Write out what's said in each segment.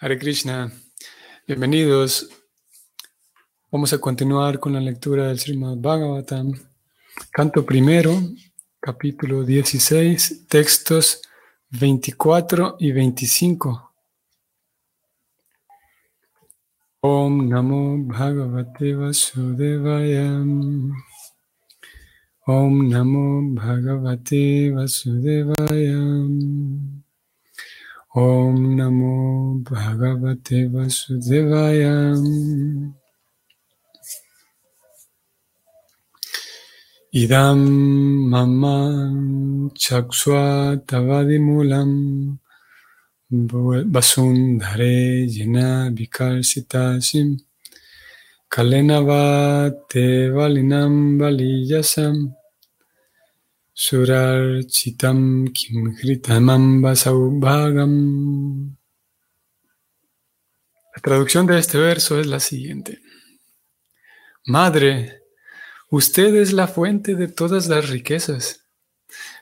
Hare Krishna, bienvenidos. Vamos a continuar con la lectura del Srimad Bhagavatam, canto primero, capítulo 16, textos 24 y 25. Om Namo Bhagavate Vasudevaya. Om Namo Bhagavate Vasudevaya. Om Namo Bhagavate Vasudevaya. Idam Mama Chakswa Tavadimulam. Vasundhare Jena Vikalsitasim Kalenavate Valinam Valiyasam Surar chitam kim saubhagam. La traducción de este verso es la siguiente. Madre, usted es la fuente de todas las riquezas.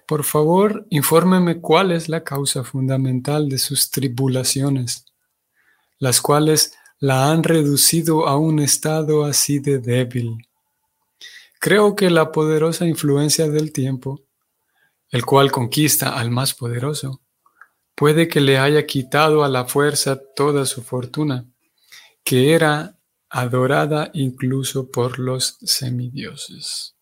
Por favor, infórmeme cuál es la causa fundamental de sus tribulaciones, las cuales la han reducido a un estado así de débil. Creo que la poderosa influencia del tiempo el cual conquista al más poderoso, puede que le haya quitado a la fuerza toda su fortuna, que era adorada incluso por los semidioses.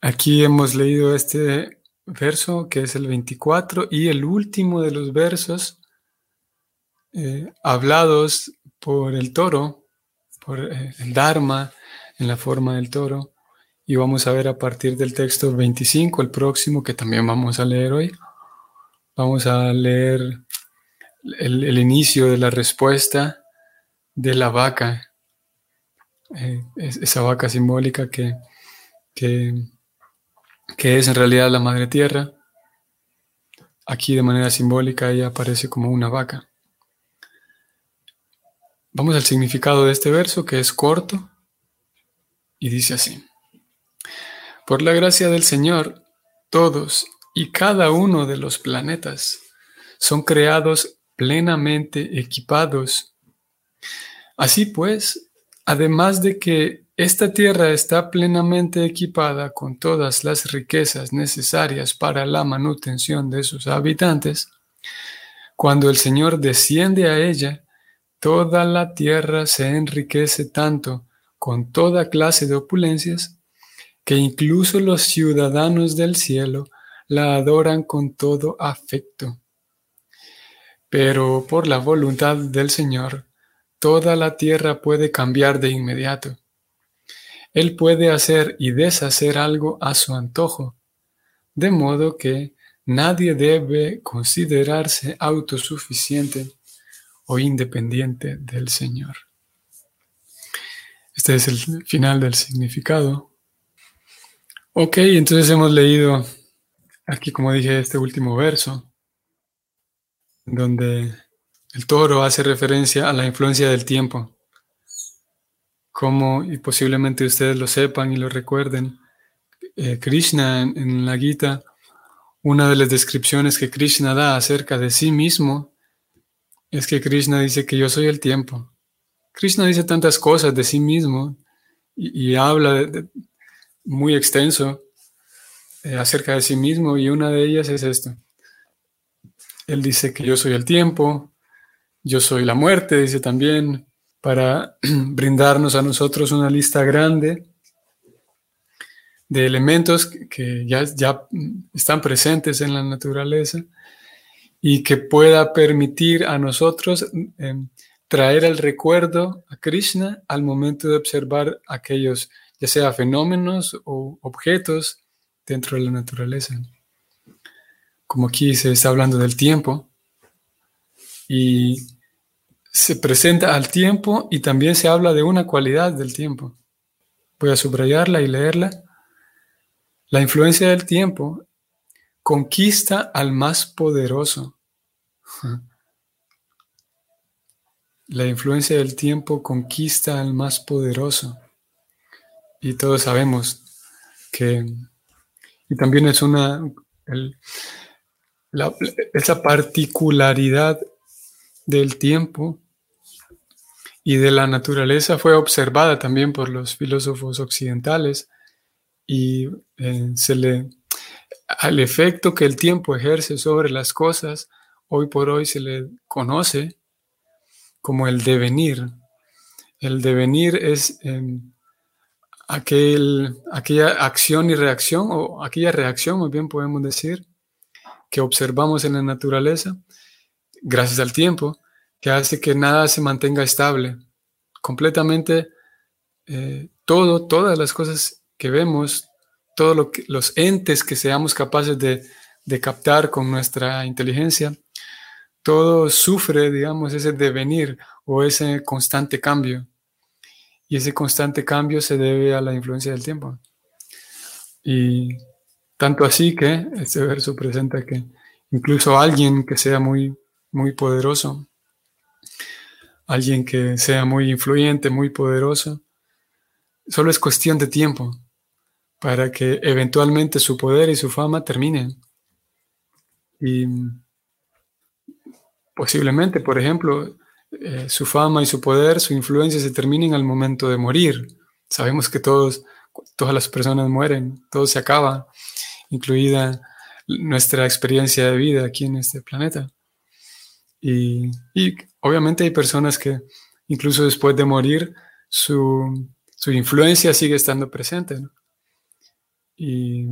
Aquí hemos leído este verso que es el 24 y el último de los versos eh, hablados por el toro, por eh, el Dharma en la forma del toro, y vamos a ver a partir del texto 25, el próximo que también vamos a leer hoy. Vamos a leer el, inicio de la respuesta de la vaca, eh, esa vaca simbólica que, que, que es en realidad la madre tierra. Aquí de manera simbólica ella aparece como una vaca. Vamos al significado de este verso que es corto y dice así. Por la gracia del Señor, todos y cada uno de los planetas son creados plenamente equipados. Así pues, además de que esta tierra está plenamente equipada con todas las riquezas necesarias para la manutención de sus habitantes, cuando el Señor desciende a ella, toda la tierra se enriquece tanto con toda clase de opulencias que incluso los ciudadanos del cielo la adoran con todo afecto. Pero por la voluntad del Señor, toda la tierra puede cambiar de inmediato. Él puede hacer y deshacer algo a su antojo, de modo que nadie debe considerarse autosuficiente o independiente del Señor. Este es el final del significado. Ok, entonces hemos leído aquí, como dije, este último verso, donde el toro hace referencia a la influencia del tiempo. Como, y posiblemente ustedes lo sepan y lo recuerden, eh, Krishna en, en la Gita, una de las descripciones que Krishna da acerca de sí mismo es que Krishna dice que yo soy el tiempo. Krishna dice tantas cosas de sí mismo y, habla de, muy extenso eh, acerca de sí mismo y una de ellas es esto. Él dice que yo soy el tiempo, yo soy la muerte, dice también, para brindarnos a nosotros una lista grande de elementos que ya, ya están presentes en la naturaleza y que pueda permitir a nosotros em, traer el recuerdo a Krishna al momento de observar aquellos ya sea fenómenos o objetos dentro de la naturaleza. Como aquí se está hablando del tiempo y se presenta al tiempo y también se habla de una cualidad del tiempo. Voy a subrayarla y leerla. La influencia del tiempo conquista al más poderoso. La influencia del tiempo conquista al más poderoso. Y todos sabemos que, y también es una, el, esa particularidad del tiempo y de la naturaleza fue observada también por los filósofos occidentales y eh, se le al efecto que el tiempo ejerce sobre las cosas, hoy por hoy se le conoce como el devenir. El devenir es em, aquel, aquella acción y reacción, o aquella reacción, muy bien podemos decir, que observamos en la naturaleza, gracias al tiempo, que hace que nada se mantenga estable. Completamente eh, todo, todas las cosas que vemos, todos los entes que seamos capaces de captar con nuestra inteligencia, todo sufre, digamos, ese devenir o ese constante cambio. Y ese constante cambio se debe a la influencia del tiempo. Y tanto así que este verso presenta que incluso alguien que sea muy, muy poderoso, alguien que sea muy influyente, muy poderoso, solo es cuestión de tiempo para que eventualmente su poder y su fama terminen. Y posiblemente, por ejemplo, eh, su fama y su poder, su influencia se terminen al momento de morir. Sabemos que todos, todas las personas mueren, todo se acaba, incluida nuestra experiencia de vida aquí en este planeta. Y, obviamente hay personas que incluso después de morir, su, influencia sigue estando presente. Y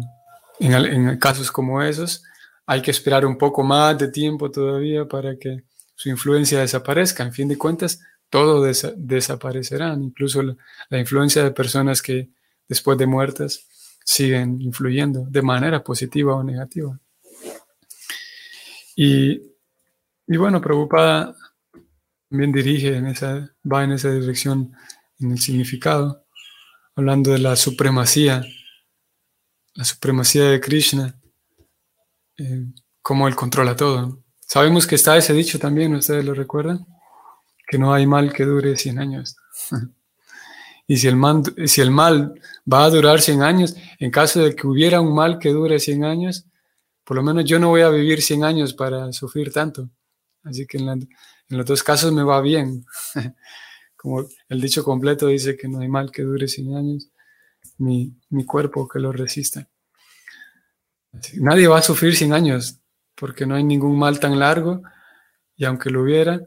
en, casos como esos, hay que esperar un poco más de tiempo todavía para que su influencia desaparezca. En fin de cuentas, todo desaparecerá, incluso la, influencia de personas que después de muertas siguen influyendo de manera positiva o negativa. Y, y bueno, preocupada también dirige en esa, va en esa dirección en el significado, hablando de la supremacía, la supremacía de Krishna eh, como Él controla todo. Sabemos que está ese dicho también, ¿ustedes lo recuerdan? Que no hay mal que dure 100 años. y si el, mal, va a durar 100 años, en caso de que hubiera un mal que dure 100 años, por lo menos yo no voy a vivir 100 años para sufrir tanto. Así que en, los dos casos me va bien. Como el dicho completo dice que no hay mal que dure 100 años, ni cuerpo que lo resista. Nadie va a sufrir 100 años porque no hay ningún mal tan largo y aunque lo hubiera,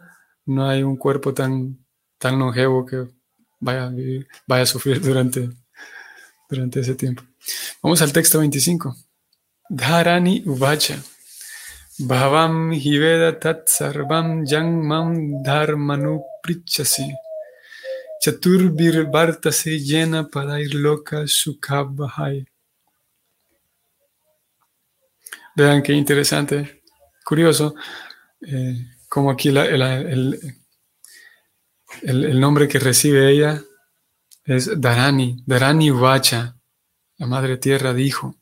no hay un cuerpo tan, tan longevo que vaya a, vaya a sufrir durante, durante ese tiempo. Vamos al texto 25. Dharani Uvacha. Bhavam Hiveda Tat Sarvam Yang Mam Dharmanu Prichasi. Chaturbir Vartase Yena Padair Loka. Vean qué interesante, curioso, eh, como aquí el, nombre que recibe ella es Darani, Darani Uvacha, la Madre Tierra dijo.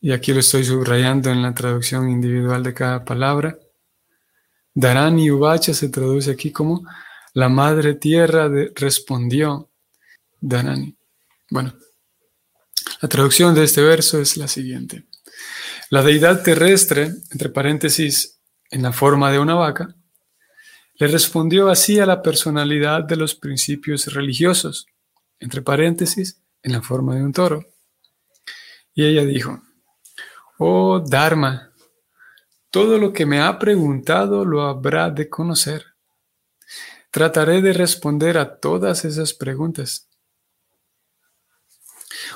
Y aquí lo estoy subrayando en la traducción individual de cada palabra. Darani Uvacha se traduce aquí como la Madre Tierra respondió. Darani. Bueno, la traducción de este verso es la siguiente. La deidad terrestre, entre paréntesis, en la forma de una vaca, le respondió así a la personalidad de los principios religiosos, entre paréntesis, en la forma de un toro. Y ella dijo, Oh Dharma, todo lo que me ha preguntado lo habrá de conocer. Trataré de responder a todas esas preguntas.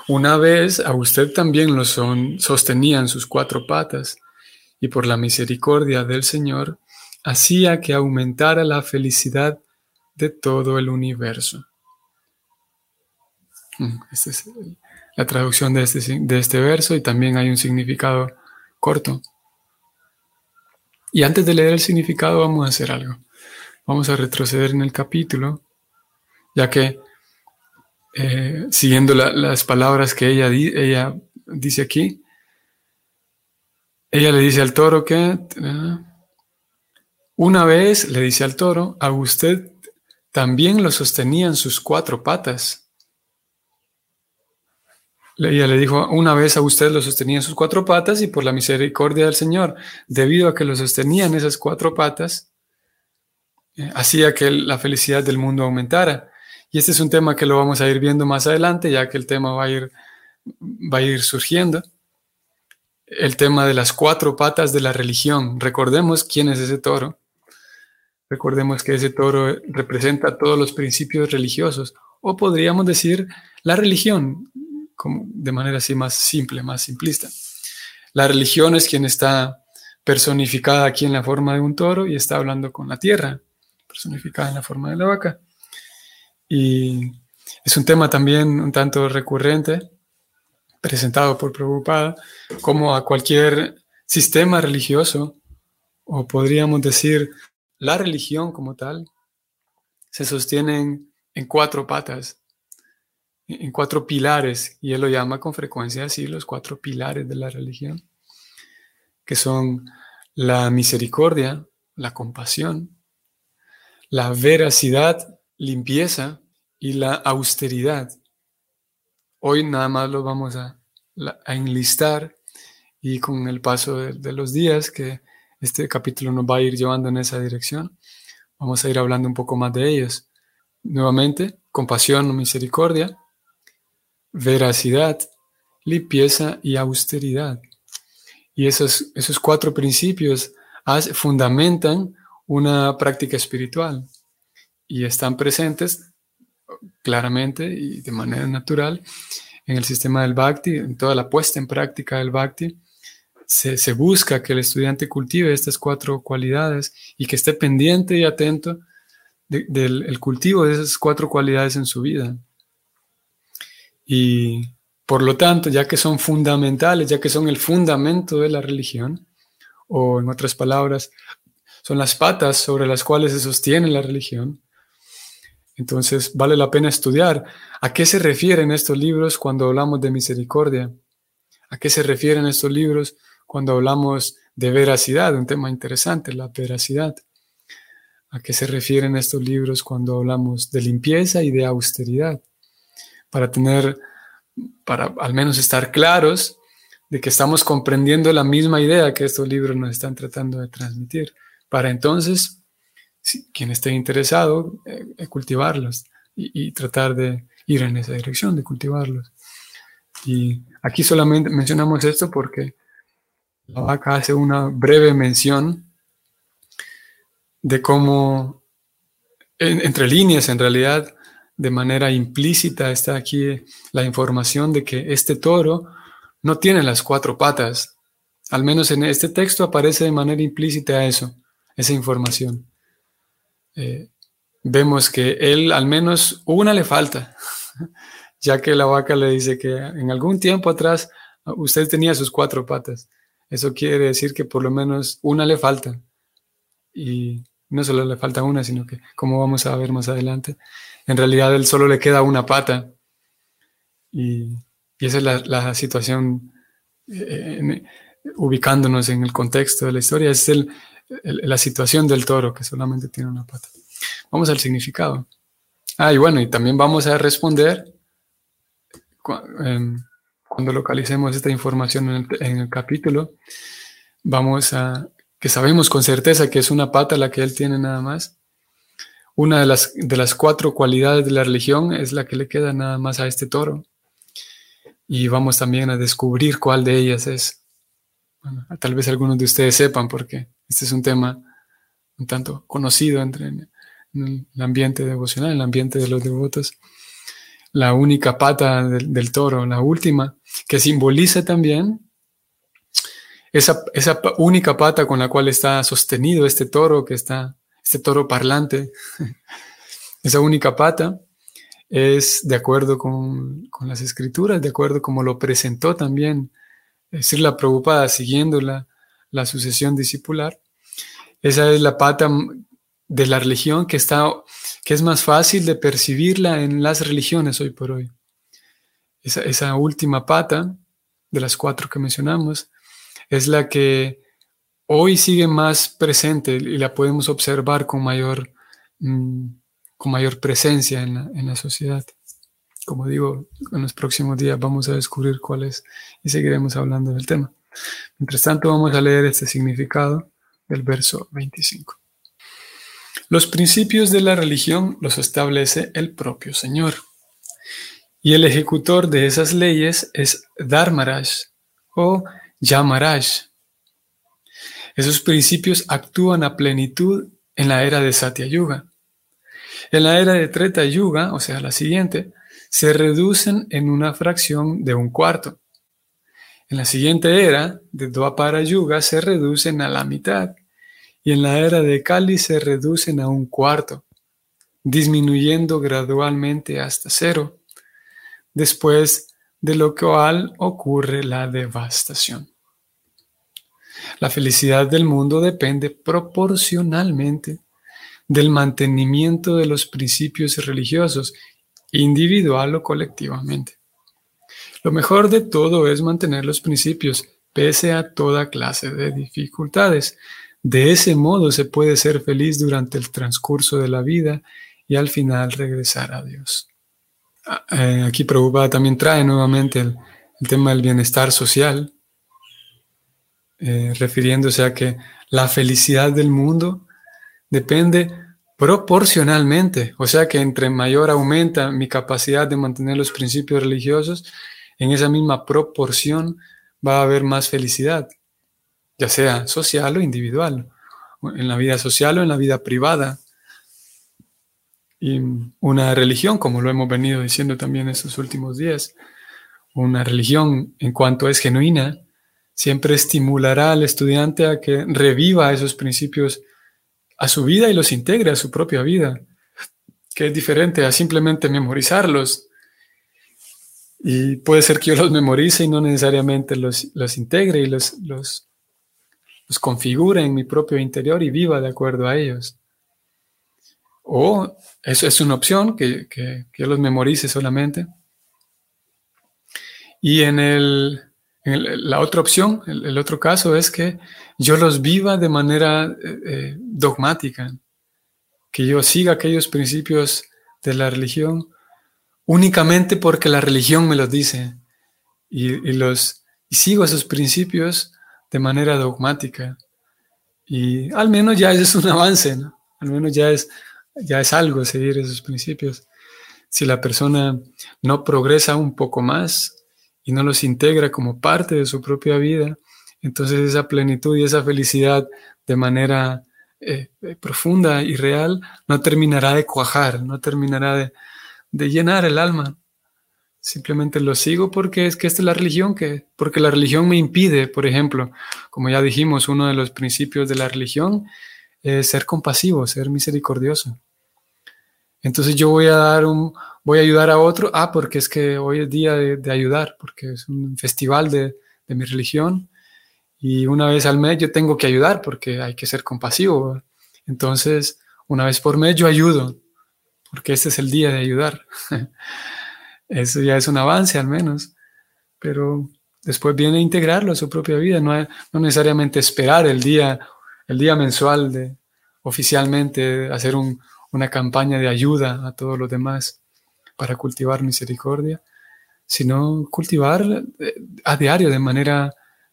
Una vez a usted también lo son, sostenían sus cuatro patas, y por la misericordia del Señor hacía que aumentara la felicidad de todo el universo. Mm, esta es la traducción de este, de este verso y también hay un significado corto. Y antes de leer el significado vamos a hacer algo. Vamos a retroceder en el capítulo, ya que eh, siguiendo las palabras que ella, ella dice aquí, ella le dice al toro que una vez le dice al toro, a usted también lo sostenían sus cuatro patas. ella le dijo, una vez a usted lo sostenía en sus cuatro patas y por la misericordia del Señor, debido a que lo sostenían esas cuatro patas, eh, hacía que la felicidad del mundo aumentara. Y este es un tema que lo vamos a ir viendo más adelante, ya que el tema va a ir, va a ir surgiendo. El tema de las cuatro patas de la religión. Recordemos quién es ese toro. Recordemos que ese toro representa todos los principios religiosos, o podríamos decir la religión, como de manera así más simple, más simplista. La religión es quien está personificada aquí en la forma de un toro y está hablando con la tierra, personificada en la forma de la vaca. Y es un tema también un tanto recurrente, presentado por Prabhupada, como a cualquier sistema religioso, o podríamos decir la religión como tal, se sostienen en cuatro patas, en cuatro pilares, y él lo llama con frecuencia así, los cuatro pilares de la religión, que son la misericordia, la compasión, la veracidad, limpieza y la austeridad. Hoy nada más lo vamos a, enlistar y con el paso de, los días que este capítulo nos va a ir llevando en esa dirección, vamos a ir hablando un poco más de ellos. Nuevamente, compasión, misericordia, veracidad, limpieza y austeridad. Y esos, esos cuatro principios fundamentan una práctica espiritual y están presentes claramente y de manera natural en el sistema del bhakti, en toda la puesta en práctica del bhakti. Se, busca que el estudiante cultive estas cuatro cualidades y que esté pendiente y atento del cultivo de esas cuatro cualidades en su vida. Y por lo tanto, ya que son fundamentales, ya que son el fundamento de la religión, o en otras palabras, son las patas sobre las cuales se sostiene la religión, entonces vale la pena estudiar a qué se refieren estos libros cuando hablamos de misericordia, a qué se refieren estos libros cuando hablamos de veracidad, un tema interesante, la veracidad. ¿A qué se refieren estos libros cuando hablamos de limpieza y de austeridad? Para tener, para al menos estar claros de que estamos comprendiendo la misma idea que estos libros nos están tratando de transmitir. Para entonces quien esté interesado, eh, eh, cultivarlos y, tratar de ir en esa dirección, de cultivarlos. Y aquí solamente mencionamos esto porque la vaca hace una breve mención de cómo, entre líneas en realidad, de manera implícita está aquí la información de que este toro no tiene las cuatro patas. Al menos en este texto aparece de manera implícita eso, esa información. Eh, vemos que él al menos una le falta, ya que la vaca le dice que en algún tiempo atrás ah, usted tenía sus cuatro patas. Eso quiere decir que por lo menos una le falta. Y no solo le falta una, sino que, como vamos a ver más adelante, en realidad él solo le queda una pata. Y, esa es la, situación, eh, ubicándonos en el contexto de la historia, es el, la situación del toro, que solamente tiene una pata. Vamos al significado. Ah, y bueno, y también vamos a responder em, cuando localicemos esta información en el, capítulo. Vamos a, que sabemos con certeza que es una pata la que él tiene nada más. Una de las, de las cuatro cualidades de la religión es la que le queda nada más a este toro. Y vamos también a descubrir cuál de ellas es. tal vez algunos de ustedes sepan porque este es un tema un tanto conocido entre en, el ambiente devocional, en el ambiente de los devotos. La única pata del, toro, la última, que simboliza también esa, esa, única pata con la cual está sostenido este toro, que está, este toro parlante, esa única pata es de acuerdo con, las escrituras, de acuerdo como lo presentó también, es decir, la preocupada siguiéndola la sucesión discipular. Esa es la pata de la religión que, está, que es más fácil de percibirla en las religiones hoy por hoy. Esa, esa última pata de las cuatro que mencionamos es la que hoy sigue más presente y la podemos observar con mayor, mm, con mayor presencia en la, en la sociedad. Como digo, en los próximos días vamos a descubrir cuál es y seguiremos hablando del tema. Mientras tanto, vamos a leer este significado del verso 25. Los principios de la religión los establece el propio Señor. Y el ejecutor de esas leyes es Dharmaraj o Yamaraj. Esos principios actúan a plenitud en la era de Satya Yuga. En la era de Treta Yuga, o sea, la siguiente, se reducen en una fracción de un cuarto. En la siguiente era, de Dwapara Yuga, se reducen a la mitad. Y en la era de Kali se reducen a un cuarto, disminuyendo gradualmente hasta cero, después de lo cual ocurre la devastación. La felicidad del mundo depende proporcionalmente del mantenimiento de los principios religiosos, individual o colectivamente. Lo mejor de todo es mantener los principios pese a toda clase de dificultades. De ese modo se puede ser feliz durante el transcurso de la vida y al final regresar a Dios. Ah, eh, aquí Prabhupada también trae nuevamente el, tema del bienestar social, eh, refiriéndose a que la felicidad del mundo depende proporcionalmente, o sea que entre mayor aumenta mi capacidad de mantener los principios religiosos, en esa misma proporción va a haber más felicidad, ya sea social o individual, en la vida social o en la vida privada. Y una religión, como lo hemos venido diciendo también estos últimos días, una religión en cuanto es genuina, siempre estimulará al estudiante a que reviva esos principios a su vida y los integre a su propia vida, que es diferente a simplemente memorizarlos y puede ser que yo los memorice y no necesariamente los, los integre y los, los, los configure en mi propio interior y viva de acuerdo a ellos. O eso es una opción, que, que, yo los memorice solamente. Y en, el, la otra opción, el, otro caso es que yo los viva de manera eh, eh, dogmática, que yo siga aquellos principios de la religión únicamente porque la religión me los dice y, los, y sigo esos principios de manera dogmática. Y al menos ya es un avance, ¿no? Al menos ya es, ya es algo seguir esos principios. Si la persona no progresa un poco más y no los integra como parte de su propia vida, entonces esa plenitud y esa felicidad de manera eh, eh, profunda y real no terminará de cuajar, no terminará de, de llenar el alma. Simplemente lo sigo porque es que esta es la religión, que, porque la religión me impide, por ejemplo, como ya dijimos, uno de los principios de la religión es ser compasivo, ser misericordioso. Entonces yo voy a dar un, voy a ayudar a otro, ah, porque es que hoy es día de, ayudar, porque es un festival de, de, mi religión y una vez al mes yo tengo que ayudar porque hay que ser compasivo. Entonces, una vez por mes yo ayudo porque este es el día de ayudar. Eso ya es un avance al menos, pero después viene integrarlo a su propia vida, no, no necesariamente esperar el día, el día mensual de oficialmente hacer una campaña de ayuda a todos los demás para cultivar misericordia, sino cultivar eh, a diario, de manera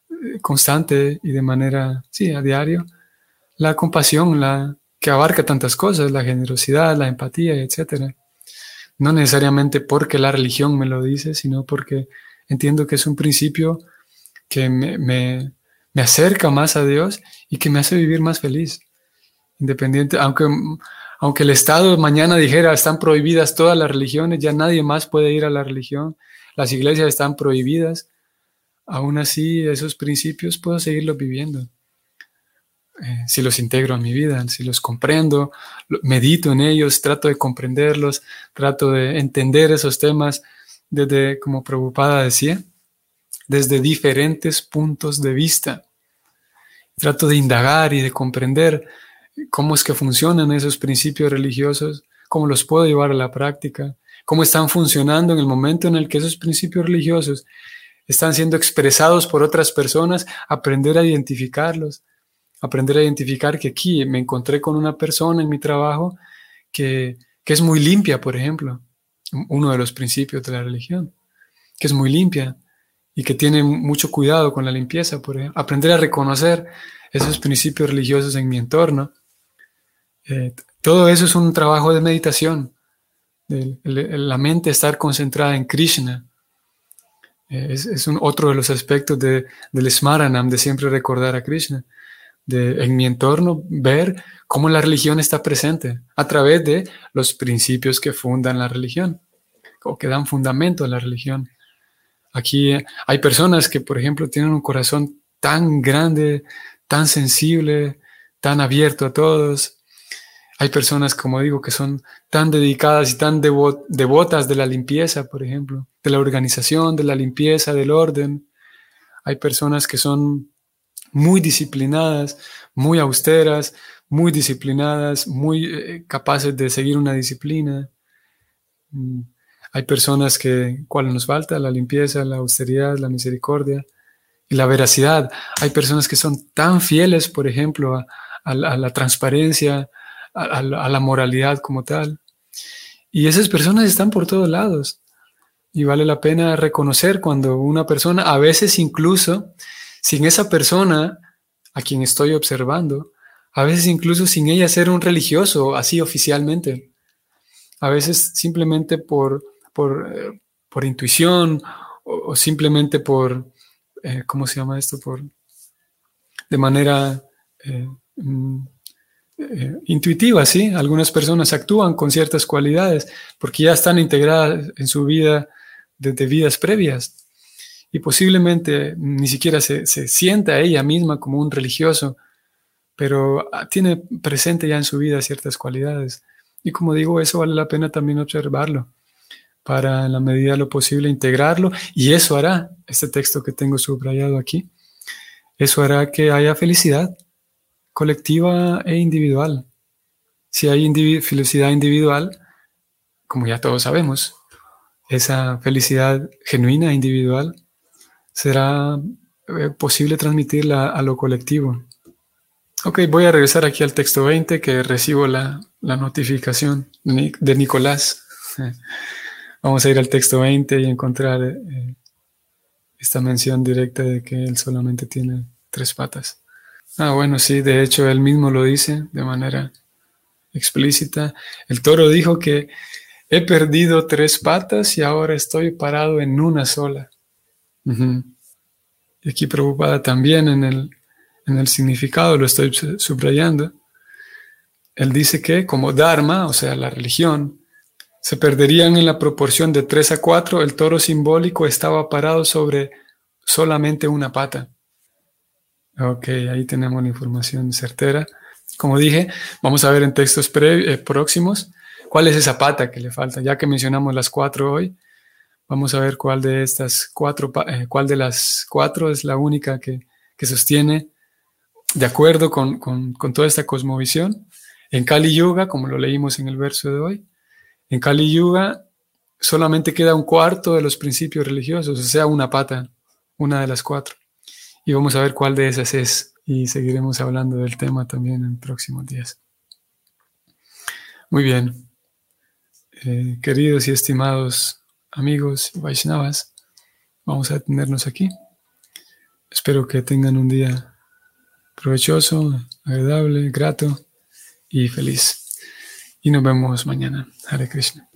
eh, constante y de manera, sí, a diario, la compasión, la, que abarca tantas cosas, la generosidad, la empatía, etc. No necesariamente porque la religión me lo dice, sino porque entiendo que es un principio que me, me, acerca más a Dios y que me hace vivir más feliz. Independiente, aunque, aunque el Estado mañana dijera están prohibidas todas las religiones, ya nadie más puede ir a la religión, las iglesias están prohibidas, aún así esos principios puedo seguirlos viviendo. Eh, si los integro a mi vida, si los comprendo, medito en ellos, trato de comprenderlos, trato de entender esos temas desde, como preocupada decía, desde diferentes puntos de vista. Trato de indagar y de comprender cómo es que funcionan esos principios religiosos, cómo los puedo llevar a la práctica, cómo están funcionando en el momento en el que esos principios religiosos están siendo expresados por otras personas, aprender a identificarlos, aprender a identificar que aquí me encontré con una persona en mi trabajo que, es muy limpia, por ejemplo, uno de los principios de la religión, que es muy limpia y que tiene mucho cuidado con la limpieza, por ejemplo. Aprender a reconocer esos principios religiosos en mi entorno. Eh, todo eso es un trabajo de meditación, la mente estar concentrada en Krishna. Eh, es, un, otro de los aspectos de, del Smaranam, de siempre recordar a Krishna. De, en mi entorno, ver cómo la religión está presente a través de los principios que fundan la religión o que dan fundamento a la religión. Aquí hay personas que, por ejemplo, tienen un corazón tan grande, tan sensible, tan abierto a todos. Hay personas, como digo, que son tan dedicadas y tan devotas de la limpieza, por ejemplo, de la organización, de la limpieza, del orden. Hay personas que son muy disciplinadas, muy austeras, muy disciplinadas, muy eh, capaces de seguir una disciplina. Mm, hay personas que, ¿cuál nos falta? La limpieza, la austeridad, la misericordia y la veracidad. Hay personas que son tan fieles, por ejemplo, a, la, transparencia, a, la moralidad como tal. Y esas personas están por todos lados. Y vale la pena reconocer cuando una persona, a veces incluso sin esa persona a quien estoy observando, a veces incluso sin ella ser un religioso, así oficialmente, a veces simplemente por por, eh, por intuición o, simplemente por, eh, ¿cómo se llama esto? Por, de manera eh, mm, intuitiva, ¿sí? Algunas personas actúan con ciertas cualidades porque ya están integradas en su vida desde vidas previas y posiblemente ni siquiera se, se sienta ella misma como un religioso, pero ah, tiene presente ya en su vida ciertas cualidades. Y como digo, eso vale la pena también observarlo para en la medida de lo posible integrarlo y eso hará, este texto que tengo subrayado aquí, eso hará que haya felicidad colectiva e individual. Si hay felicidad individual, como ya todos sabemos, esa felicidad genuina individual será eh, posible transmitirla a lo colectivo. Ok, voy a regresar aquí al texto 20 que recibo la, la notificación de Nicolás. Vamos a ir al texto 20 y encontrar eh, esta mención directa de que él solamente tiene tres patas. Ah, bueno, sí, de hecho él mismo lo dice de manera explícita. El toro dijo que he perdido tres patas y ahora estoy parado en una sola. Y aquí preocupada también en el, en el significado, lo estoy subrayando. Él dice que como Dharma, o sea, la religión, se perderían en la proporción de 3 a 4, el toro simbólico estaba parado sobre solamente una pata. Ok, ahí tenemos la información certera. Como dije, vamos a ver en textos eh, próximos cuál es esa pata que le falta. Ya que mencionamos las cuatro hoy, vamos a ver cuál de estas cuatro, eh, cuál de las cuatro es la única que, sostiene de acuerdo con, con toda esta cosmovisión. En Kali Yuga, como lo leímos en el verso de hoy, en Kali Yuga solamente queda un cuarto de los principios religiosos, o sea, una pata, una de las cuatro. Y vamos a ver cuál de esas es y seguiremos hablando del tema también en próximos días. Muy bien. Eh, queridos y estimados amigos Vaishnavas, vamos a tenernos aquí. Espero que tengan un día provechoso, agradable, grato y feliz. Y nos vemos mañana. Hare Krishna.